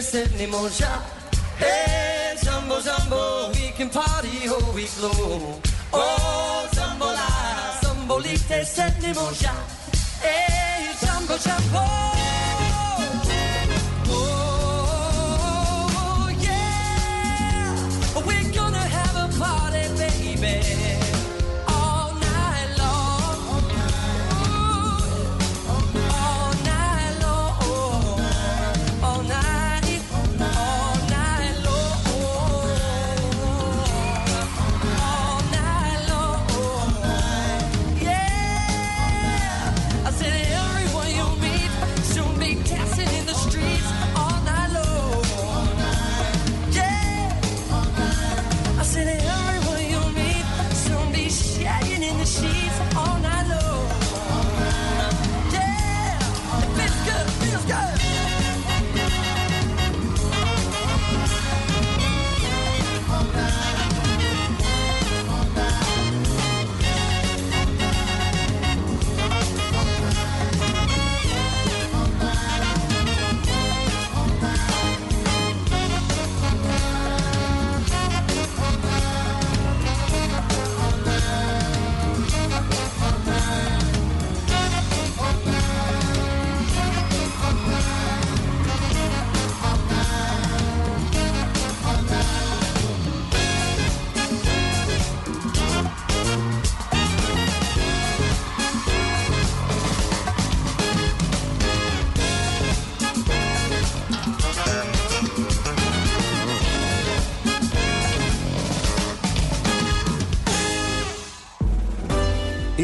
there's any more shot. Hey, Jumbo, Jumbo, we can party all week long. Oh, Jumbo, la, Jumbo, leave there's any more shot. Hey, Jumbo, Jumbo.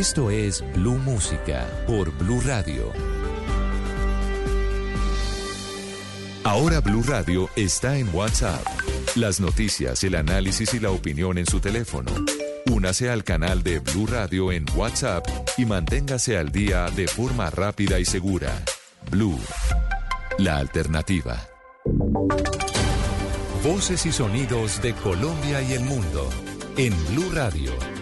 Esto es Blue Música por Blue Radio. Ahora Blue Radio está en WhatsApp. Las noticias, el análisis y la opinión en su teléfono. Únase al canal de Blue Radio en WhatsApp y manténgase al día de forma rápida y segura. Blue, la alternativa. Voces y sonidos de Colombia y el mundo en Blue Radio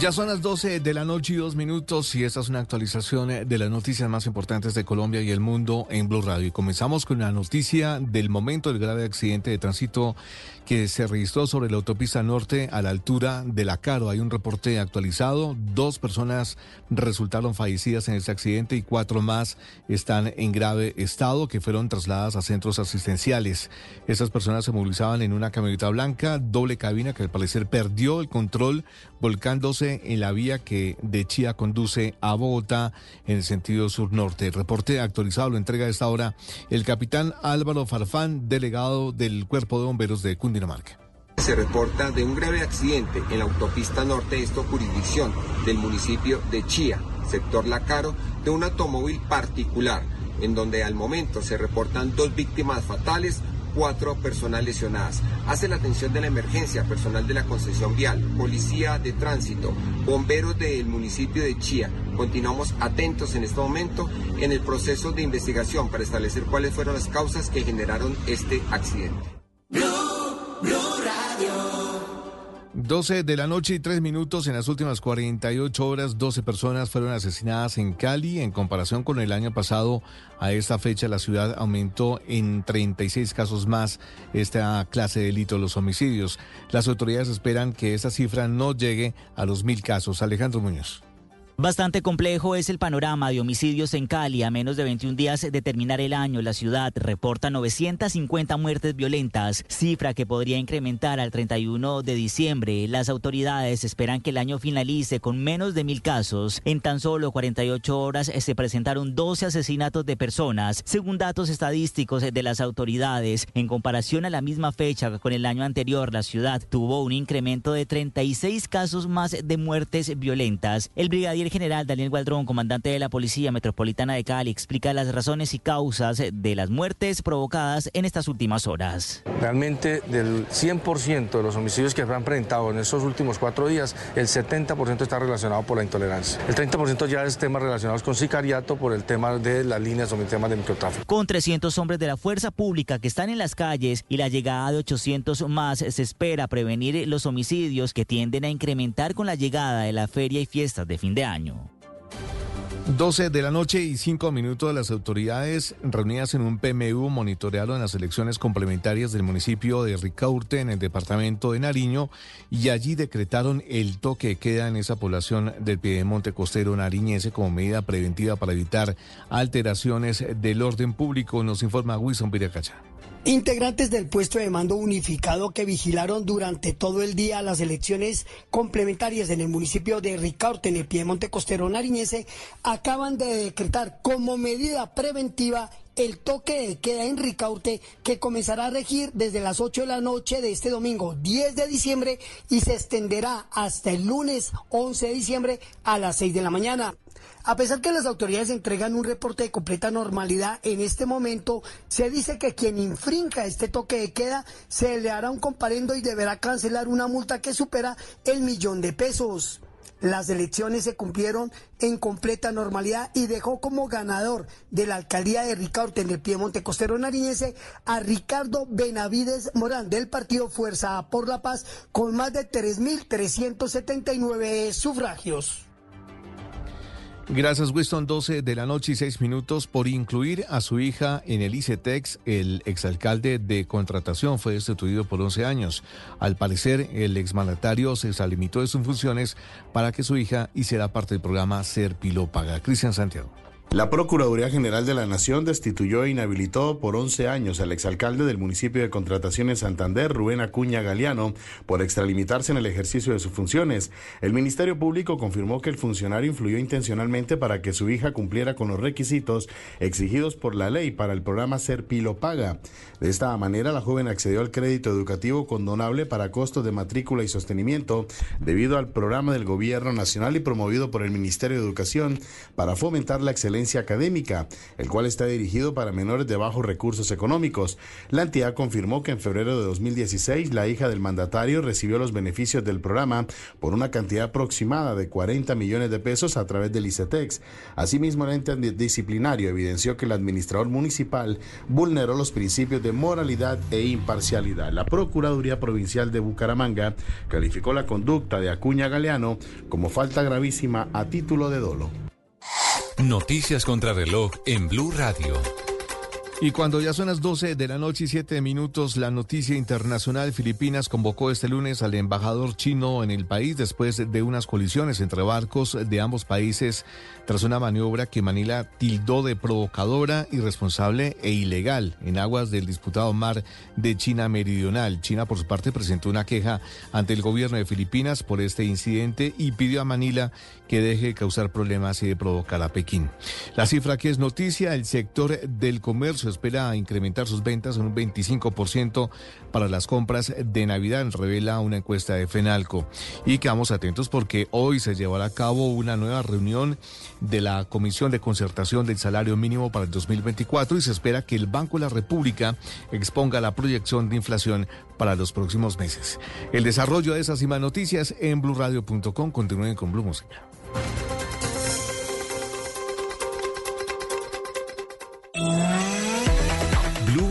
Ya son las 12 de la noche y dos minutos y esta es una actualización eh, de las noticias más importantes de Colombia y el mundo en Blue Radio. Y comenzamos con la noticia del momento del grave accidente de tránsito que se registró sobre la autopista norte a la altura de La Caro. Hay un reporte actualizado. Dos personas resultaron fallecidas en este accidente y cuatro más están en grave estado que fueron trasladadas a centros asistenciales. Estas personas se movilizaban en una camioneta blanca, doble cabina que al parecer perdió el control volcándose en la vía que de Chía conduce a Bogotá en el sentido sur-norte. El reporte actualizado lo entrega a esta hora el capitán Álvaro Farfán, delegado del Cuerpo de Bomberos de Cundinamarca. Se reporta de un grave accidente en la autopista norte de esta jurisdicción del municipio de Chía, sector Lacaro, de un automóvil particular, en donde al momento se reportan dos víctimas fatales, cuatro personas lesionadas. Hace la atención de la emergencia personal de la concesión vial, policía de tránsito, bomberos del municipio de Chía. Continuamos atentos en este momento en el proceso de investigación para establecer cuáles fueron las causas que generaron este accidente. 12 de la noche y 3 minutos en las últimas 48 horas, 12 personas fueron asesinadas en Cali. En comparación con el año pasado, a esta fecha la ciudad aumentó en 36 casos más esta clase de delito, los homicidios. Las autoridades esperan que esta cifra no llegue a los mil casos. Alejandro Muñoz. Bastante complejo es el panorama de homicidios en Cali. A menos de 21 días de terminar el año, la ciudad reporta 950 muertes violentas, cifra que podría incrementar al 31 de diciembre. Las autoridades esperan que el año finalice con menos de mil casos. En tan solo 48 horas se presentaron 12 asesinatos de personas, según datos estadísticos de las autoridades. En comparación a la misma fecha con el año anterior, la ciudad tuvo un incremento de 36 casos más de muertes violentas. El brigadier general Daniel Gualdrón, comandante de la Policía Metropolitana de Cali, explica las razones y causas de las muertes provocadas en estas últimas horas. Realmente del 100% de los homicidios que se han presentado en estos últimos cuatro días, el 70% está relacionado por la intolerancia. El 30% ya es temas relacionados con sicariato por el tema de las líneas o el tema de microtráfico. Con 300 hombres de la fuerza pública que están en las calles y la llegada de 800 más, se espera prevenir los homicidios que tienden a incrementar con la llegada de la feria y fiestas de fin de año. 12 de la noche y 5 minutos las autoridades reunidas en un PMU monitorearon las elecciones complementarias del municipio de Ricaurte en el departamento de Nariño y allí decretaron el toque de queda en esa población del Piedemonte Costero nariñense como medida preventiva para evitar alteraciones del orden público, nos informa Wilson Piracacha. Integrantes del puesto de mando unificado que vigilaron durante todo el día las elecciones complementarias en el municipio de Ricaurte, en el Piemonte Costero Nariñese, acaban de decretar como medida preventiva el toque de queda en Ricaurte que comenzará a regir desde las 8 de la noche de este domingo 10 de diciembre y se extenderá hasta el lunes 11 de diciembre a las 6 de la mañana. A pesar que las autoridades entregan un reporte de completa normalidad, en este momento se dice que quien infrinja este toque de queda se le hará un comparendo y deberá cancelar una multa que supera el millón de pesos. Las elecciones se cumplieron en completa normalidad y dejó como ganador de la alcaldía de Ricardo en el Piemonte Costero Nariñense a Ricardo Benavides Morán del partido Fuerza por la Paz con más de 3.379 sufragios. Gracias, Winston. 12 de la noche y 6 minutos por incluir a su hija en el ICETEX. El exalcalde de contratación fue destituido por 11 años. Al parecer, el exmandatario se exalimitó de sus funciones para que su hija hiciera parte del programa Ser Pilo Paga. Cristian Santiago. La Procuraduría General de la Nación destituyó e inhabilitó por 11 años al exalcalde del municipio de Contratación en Santander, Rubén Acuña Galeano, por extralimitarse en el ejercicio de sus funciones. El Ministerio Público confirmó que el funcionario influyó intencionalmente para que su hija cumpliera con los requisitos exigidos por la ley para el programa Ser Pilo Paga. De esta manera, la joven accedió al crédito educativo condonable para costos de matrícula y sostenimiento debido al programa del Gobierno Nacional y promovido por el Ministerio de Educación para fomentar la excelencia académica, el cual está dirigido para menores de bajos recursos económicos. La entidad confirmó que en febrero de 2016 la hija del mandatario recibió los beneficios del programa por una cantidad aproximada de 40 millones de pesos a través del ICETEX. Asimismo, el ente disciplinario evidenció que el administrador municipal vulneró los principios de moralidad e imparcialidad. La Procuraduría Provincial de Bucaramanga calificó la conducta de Acuña Galeano como falta gravísima a título de dolo. Noticias contra reloj en Blue Radio. Y cuando ya son las 12 de la noche y 7 minutos, la noticia internacional Filipinas convocó este lunes al embajador chino en el país después de unas colisiones entre barcos de ambos países tras una maniobra que Manila tildó de provocadora, irresponsable e ilegal en aguas del disputado mar de China Meridional. China, por su parte, presentó una queja ante el gobierno de Filipinas por este incidente y pidió a Manila que deje de causar problemas y de provocar a Pekín. La cifra que es noticia, el sector del comercio espera incrementar sus ventas en un 25% para las compras de Navidad, revela una encuesta de FENALCO. Y quedamos atentos porque hoy se llevará a cabo una nueva reunión de la Comisión de Concertación del Salario Mínimo para el 2024 y se espera que el Banco de la República exponga la proyección de inflación para los próximos meses. El desarrollo de esas y más noticias en blurradio.com. Continúen con Blue Música.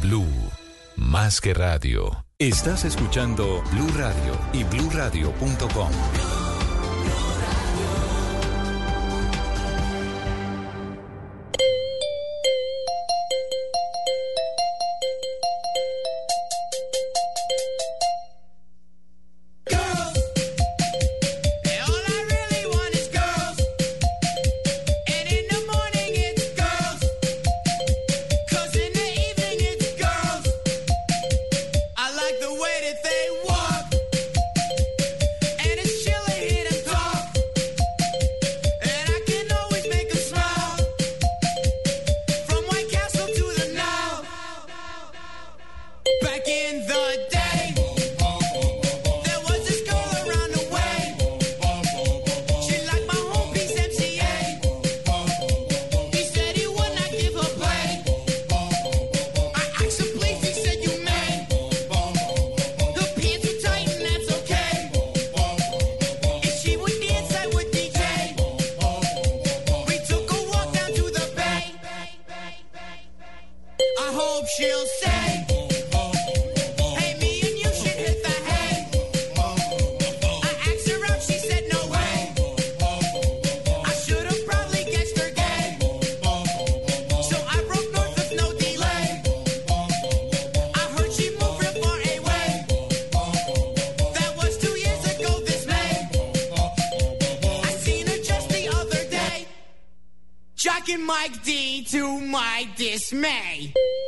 Blue, más que radio. Estás escuchando Blue Radio y bluradio.com. Energy.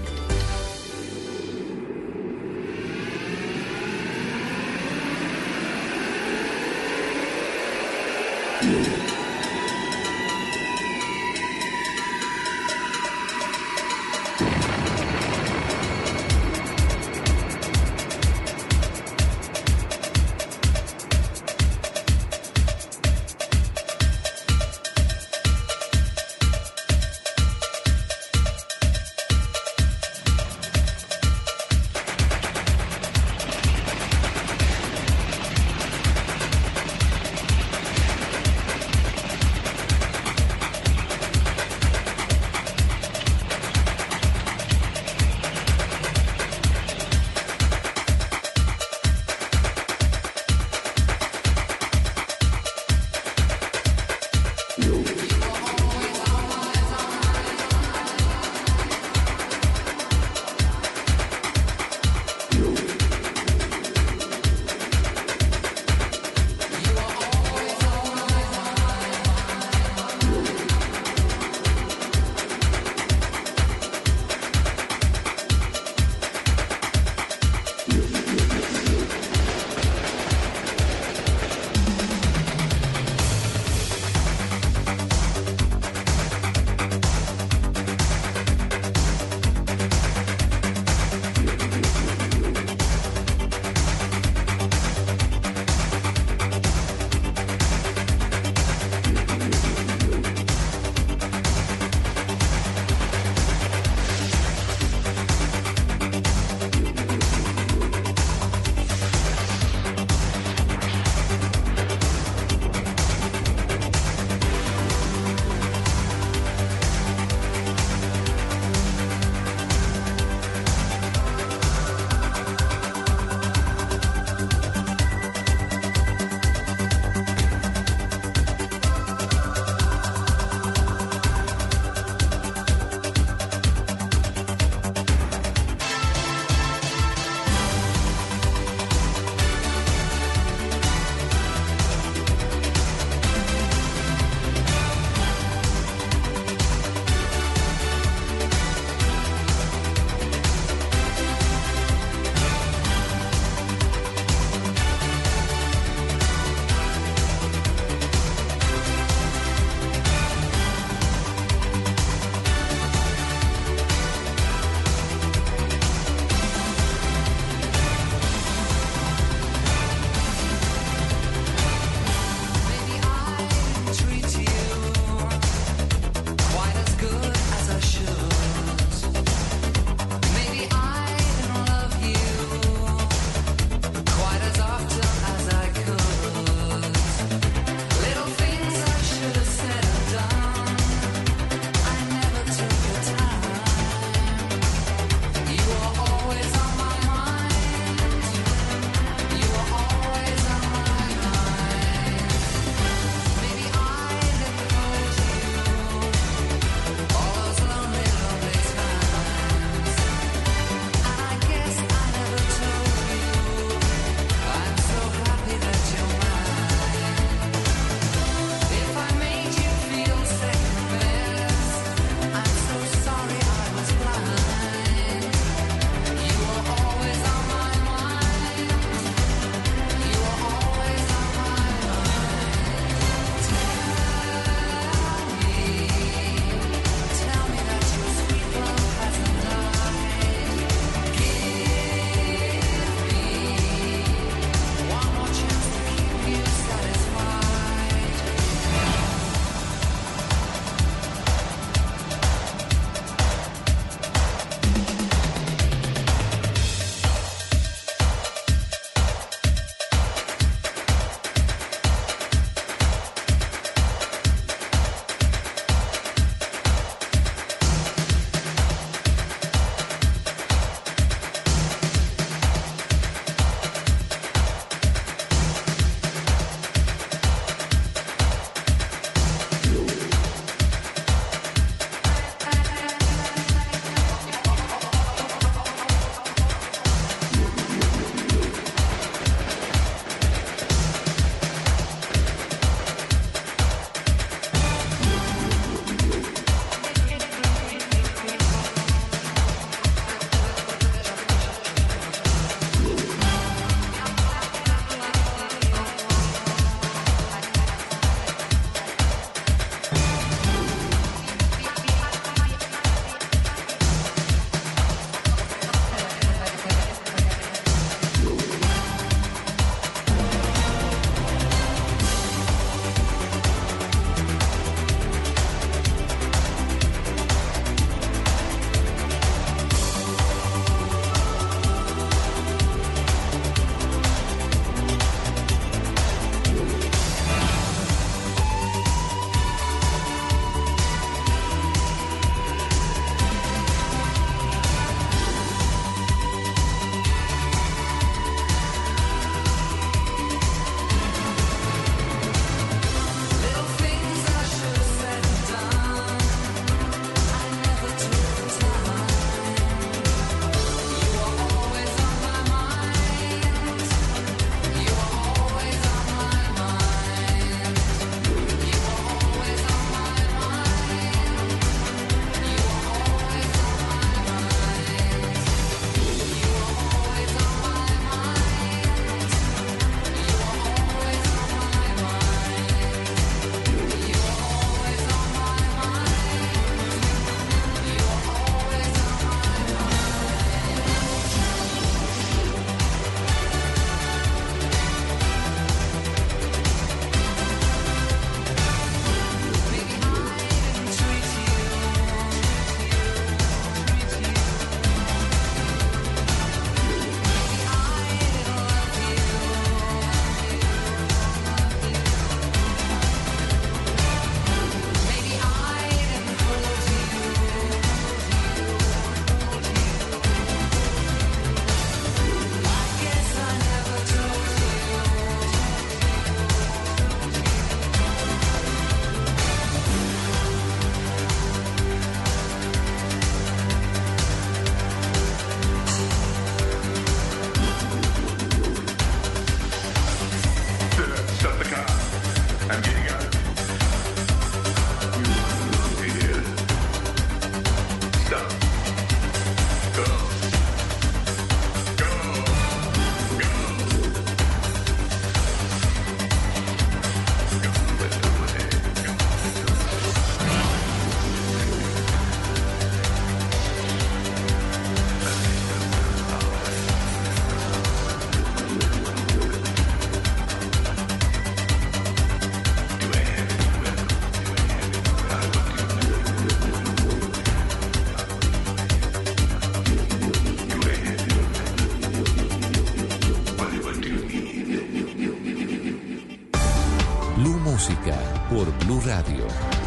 por Blue Radio.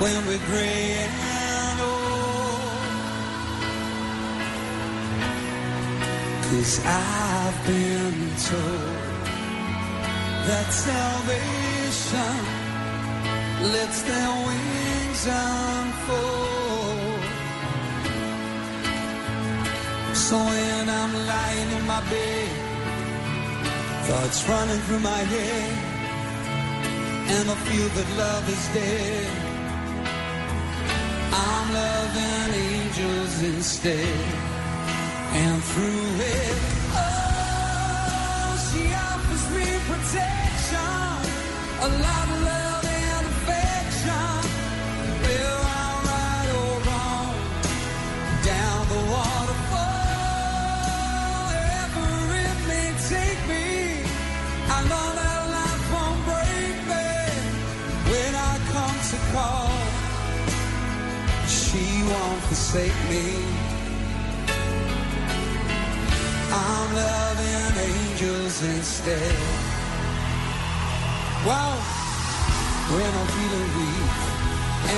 When we're gray and old. Cause I've been told that salvation lets their wings unfold. So when I'm lying in my bed, thoughts running through my head, and I feel that love is dead. Angels instead, and through it, oh, she offers me protection, a lot forsake me. I'm loving angels instead. Wow, when I'm feeling weak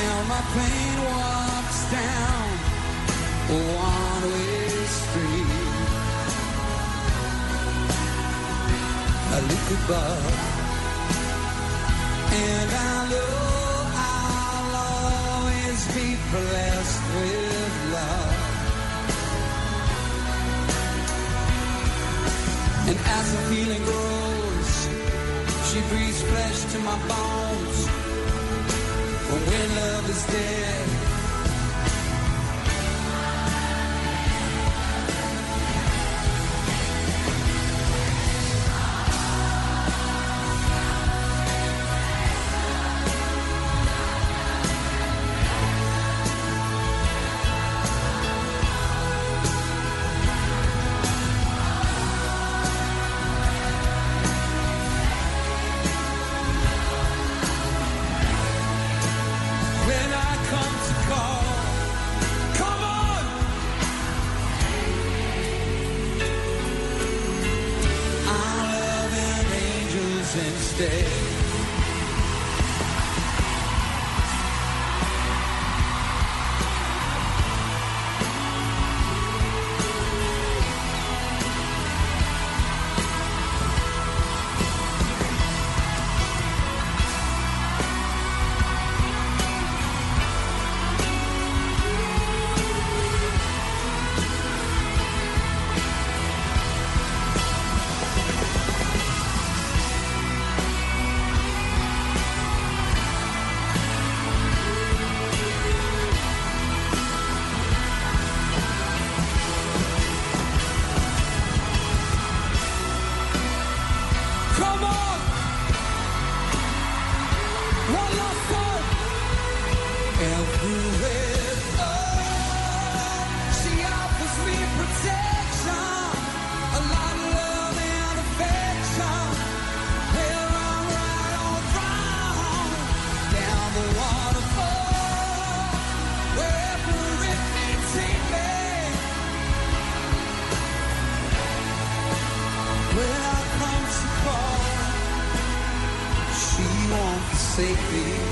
and my pain walks down a one-way street, I look above and I know I'll always be blessed with And as the feeling grows, she breathes flesh to my bones. But when love is dead, forsake me.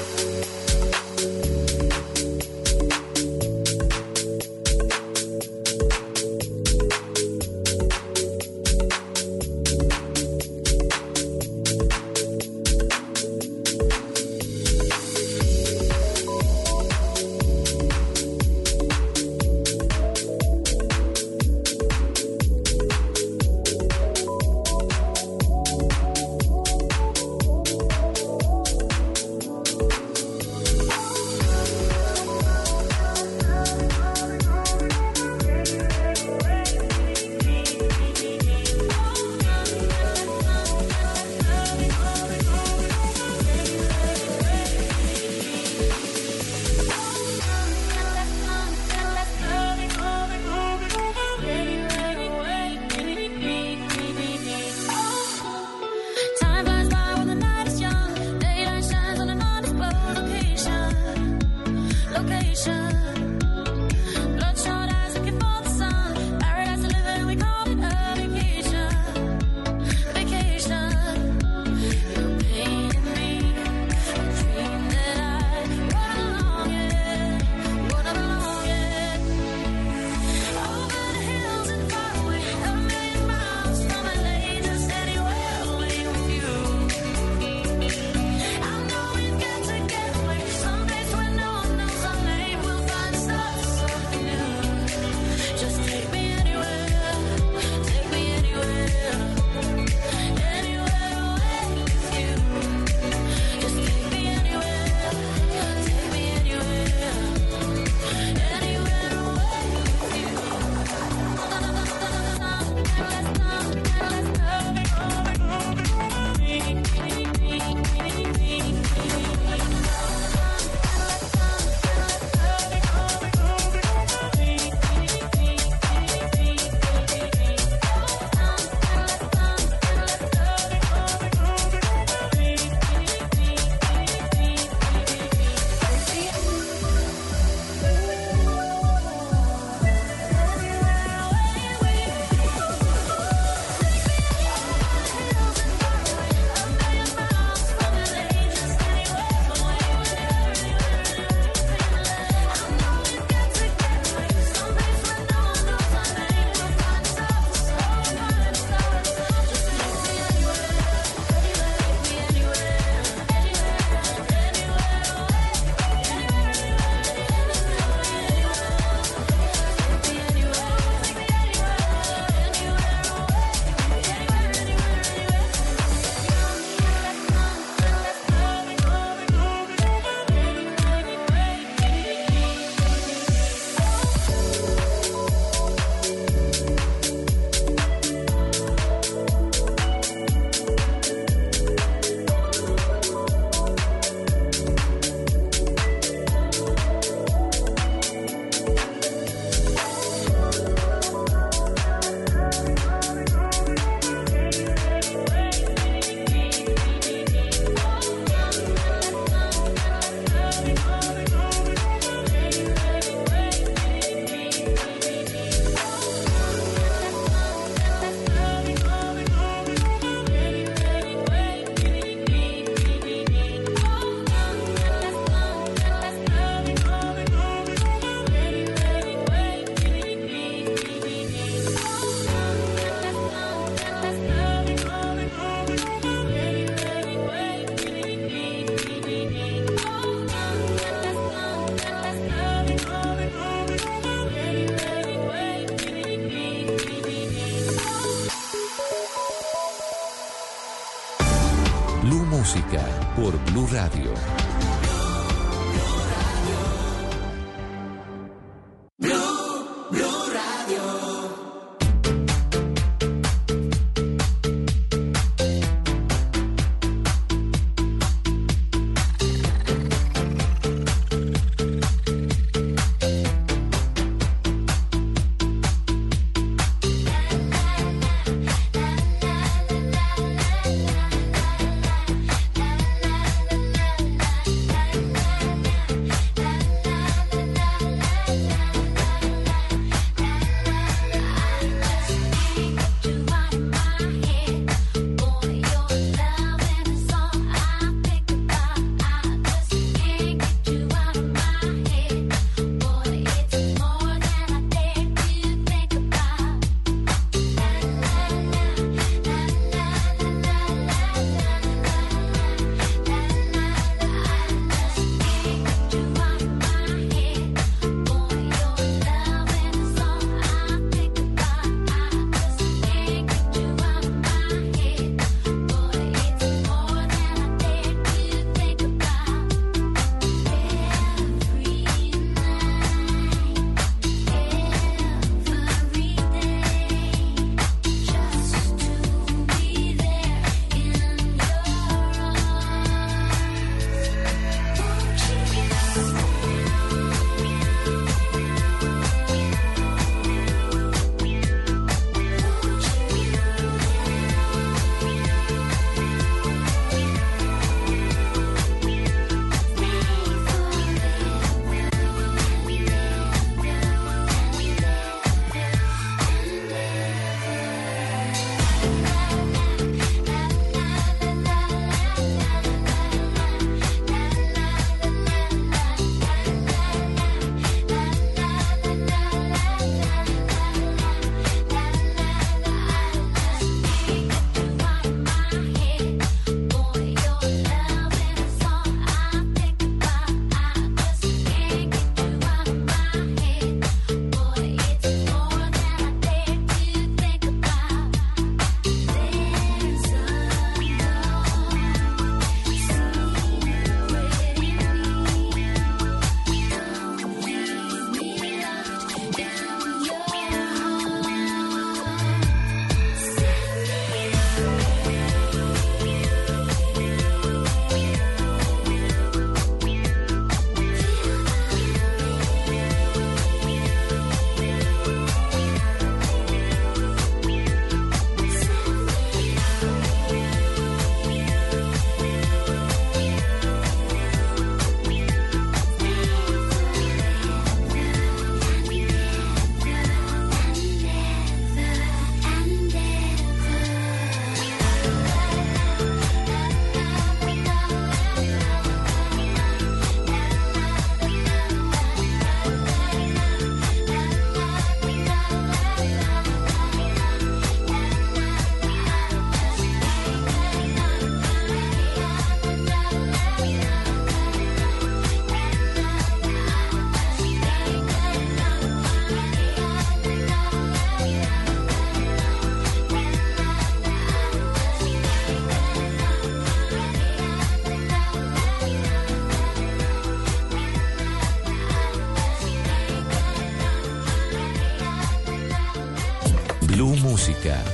Por Blue Radio.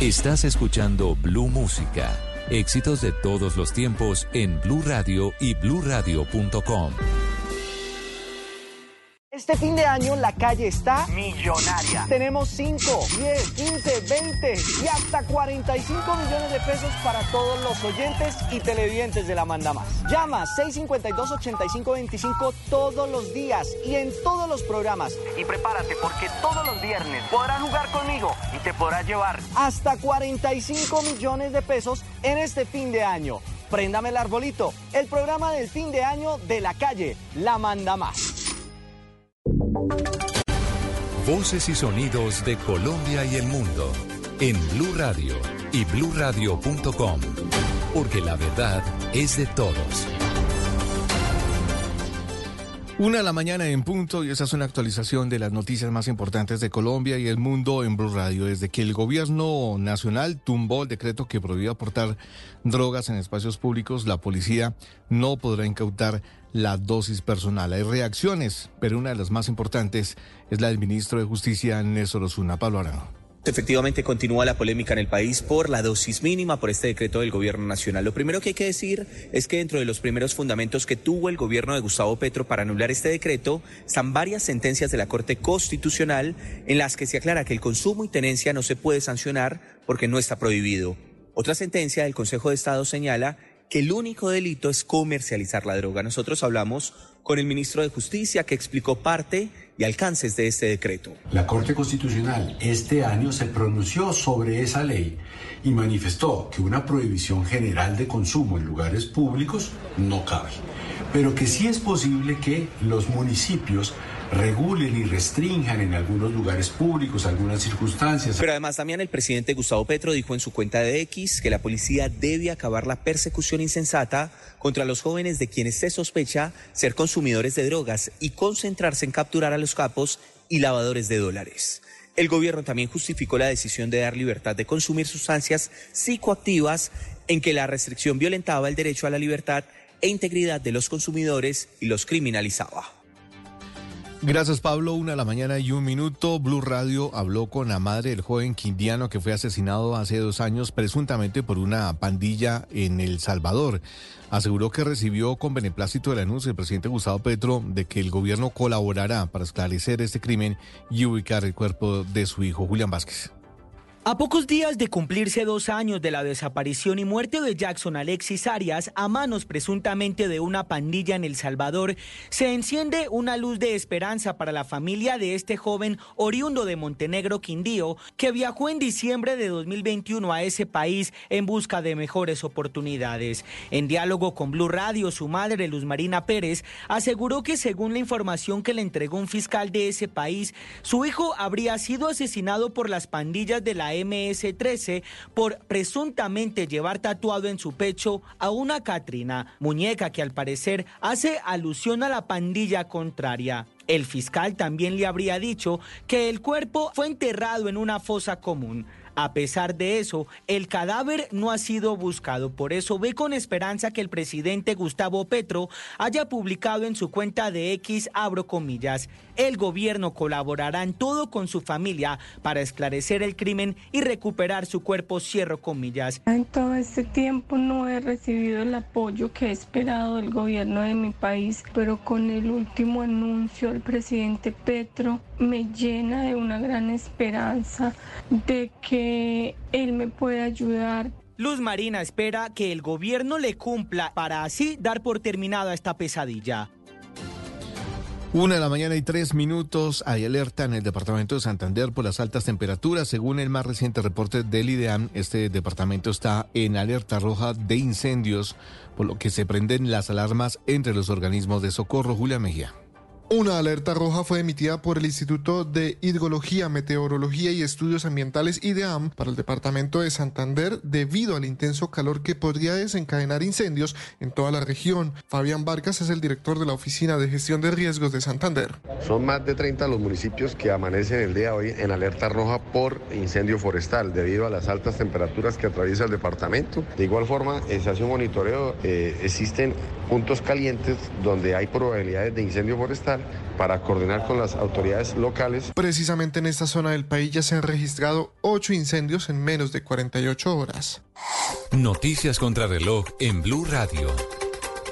Estás escuchando Blue Música. Éxitos de todos los tiempos en Blue Radio y bluradio.com. Este fin de año la calle está millonaria. Tenemos 5, 10, 15, 20 y hasta 45 millones de pesos para todos los oyentes y televidentes de la Manda Más. Llama 652-8525 todos los días y en todos los programas. Y prepárate porque todos los viernes podrás jugar conmigo y te podrás llevar hasta 45 millones de pesos en este fin de año. Préndame el arbolito, el programa del fin de año de la calle, la Manda Más. Voces y sonidos de Colombia y el mundo en Blue Radio y bluradio.com. Porque la verdad es de todos. Una de la mañana en punto y esa es una actualización de las noticias más importantes de Colombia y el mundo en Blue Radio. Desde que el gobierno nacional tumbó el decreto que prohibía aportar drogas en espacios públicos, la policía no podrá incautar la dosis personal. Hay reacciones, pero una de las más importantes es la del ministro de Justicia, Néstor Osuna. Pablo Arano. Efectivamente, continúa la polémica en el país por la dosis mínima por este decreto del gobierno nacional. Lo primero que hay que decir es que dentro de los primeros fundamentos que tuvo el gobierno de Gustavo Petro para anular este decreto están varias sentencias de la Corte Constitucional en las que se aclara que el consumo y tenencia no se puede sancionar porque no está prohibido. Otra sentencia del Consejo de Estado señala que el único delito es comercializar la droga. Nosotros hablamos con el ministro de Justicia que explicó parte y alcances de este decreto. La Corte Constitucional este año se pronunció sobre esa ley y manifestó que una prohibición general de consumo en lugares públicos no cabe, pero que sí es posible que los municipios regulen y restrinjan en algunos lugares públicos algunas circunstancias. Pero además también el presidente Gustavo Petro dijo en su cuenta de X que la policía debe acabar la persecución insensata contra los jóvenes de quienes se sospecha ser consumidores de drogas y concentrarse en capturar a los capos y lavadores de dólares. El gobierno también justificó la decisión de dar libertad de consumir sustancias psicoactivas en que la restricción violentaba el derecho a la libertad e integridad de los consumidores y los criminalizaba. Gracias Pablo, una de la mañana y un minuto. Blue Radio habló con la madre del joven quindiano que fue asesinado hace dos años presuntamente por una pandilla en El Salvador. Aseguró que recibió con beneplácito el anuncio del presidente Gustavo Petro de que el gobierno colaborará para esclarecer este crimen y ubicar el cuerpo de su hijo Julián Vázquez. A pocos días de cumplirse dos años de la desaparición y muerte de Jackson Alexis Arias a manos presuntamente de una pandilla en El Salvador, se enciende una luz de esperanza para la familia de este joven oriundo de Montenegro, Quindío, que viajó en diciembre de 2021 a ese país en busca de mejores oportunidades. En diálogo con Blue Radio, su madre, Luz Marina Pérez, aseguró que según la información que le entregó un fiscal de ese país, su hijo habría sido asesinado por las pandillas de la MS-13 por presuntamente llevar tatuado en su pecho a una Catrina, muñeca que al parecer hace alusión a la pandilla contraria. El fiscal también le habría dicho que el cuerpo fue enterrado en una fosa común. A pesar de eso, el cadáver no ha sido buscado. Por eso ve con esperanza que el presidente Gustavo Petro haya publicado en su cuenta de X, abro comillas, el gobierno colaborará en todo con su familia para esclarecer el crimen y recuperar su cuerpo, cierro comillas. En todo este tiempo no he recibido el apoyo que he esperado del gobierno de mi país, pero con el último anuncio del presidente Petro me llena de una gran esperanza de que él me pueda ayudar. Luz Marina espera que el gobierno le cumpla para así dar por terminada esta pesadilla. Una de la mañana y tres minutos. Hay alerta en el departamento de Santander por las altas temperaturas. Según el más reciente reporte del IDEAM, este departamento está en alerta roja de incendios, por lo que se prenden las alarmas entre los organismos de socorro. Julia Mejía. Una alerta roja fue emitida por el Instituto de Hidrología, Meteorología y Estudios Ambientales IDEAM para el departamento de Santander debido al intenso calor que podría desencadenar incendios en toda la región. Fabián Vargas es el director de la Oficina de Gestión de Riesgos de Santander. Son más de 30 los municipios que amanecen el día de hoy en alerta roja por incendio forestal debido a las altas temperaturas que atraviesa el departamento. De igual forma, eh, se hace un monitoreo, eh, existen puntos calientes donde hay probabilidades de incendio forestal para coordinar con las autoridades locales. Precisamente en esta zona del país ya se han registrado ocho incendios en menos de 48 horas. Noticias contra reloj en Blue Radio.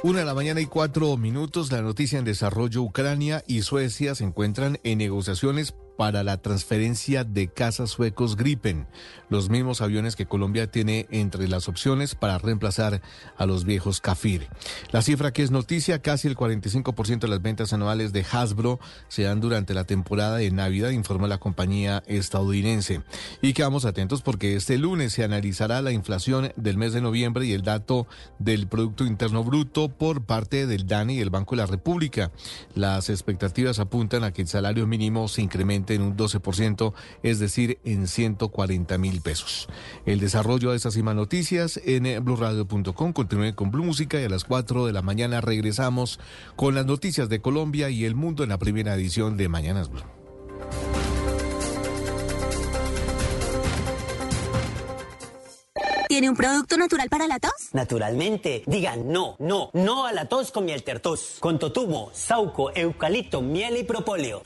Una de la mañana y cuatro minutos. La noticia en desarrollo. Ucrania y Suecia se encuentran en negociaciones para la transferencia de cazas suecos Gripen, los mismos aviones que Colombia tiene entre las opciones para reemplazar a los viejos Kafir. La cifra que es noticia, casi el 45% de las ventas anuales de Hasbro se dan durante la temporada de Navidad, informa la compañía estadounidense. Y quedamos atentos porque este lunes se analizará la inflación del mes de noviembre y el dato del Producto Interno Bruto por parte del DANE y el Banco de la República. Las expectativas apuntan a que el salario mínimo se incremente en un 12%, es decir, en 140 mil pesos. El desarrollo de estas y noticias en blurradio.com. Continúen con Blue Música y a las 4 de la mañana regresamos con las noticias de Colombia y el mundo en la primera edición de Mañanas Blue. ¿Tiene un producto natural para la tos? Naturalmente. Digan no, no, no a la tos con miel tertos. Con totumo, sauco, eucalipto, miel y propóleo.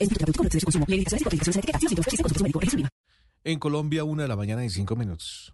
En Colombia, una de la mañana y cinco minutos.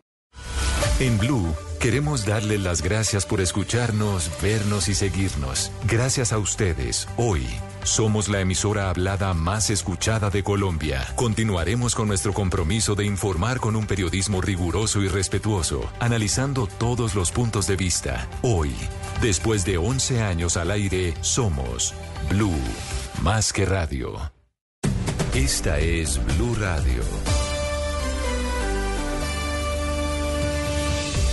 En Blue queremos darle las gracias por escucharnos, vernos y seguirnos. Gracias a ustedes, hoy Somos la emisora hablada más escuchada de Colombia. Continuaremos con nuestro compromiso de informar con un periodismo riguroso y respetuoso, analizando todos los puntos de vista. Hoy, después de 11 años al aire, somos Blue, más que radio. Esta es Blue Radio.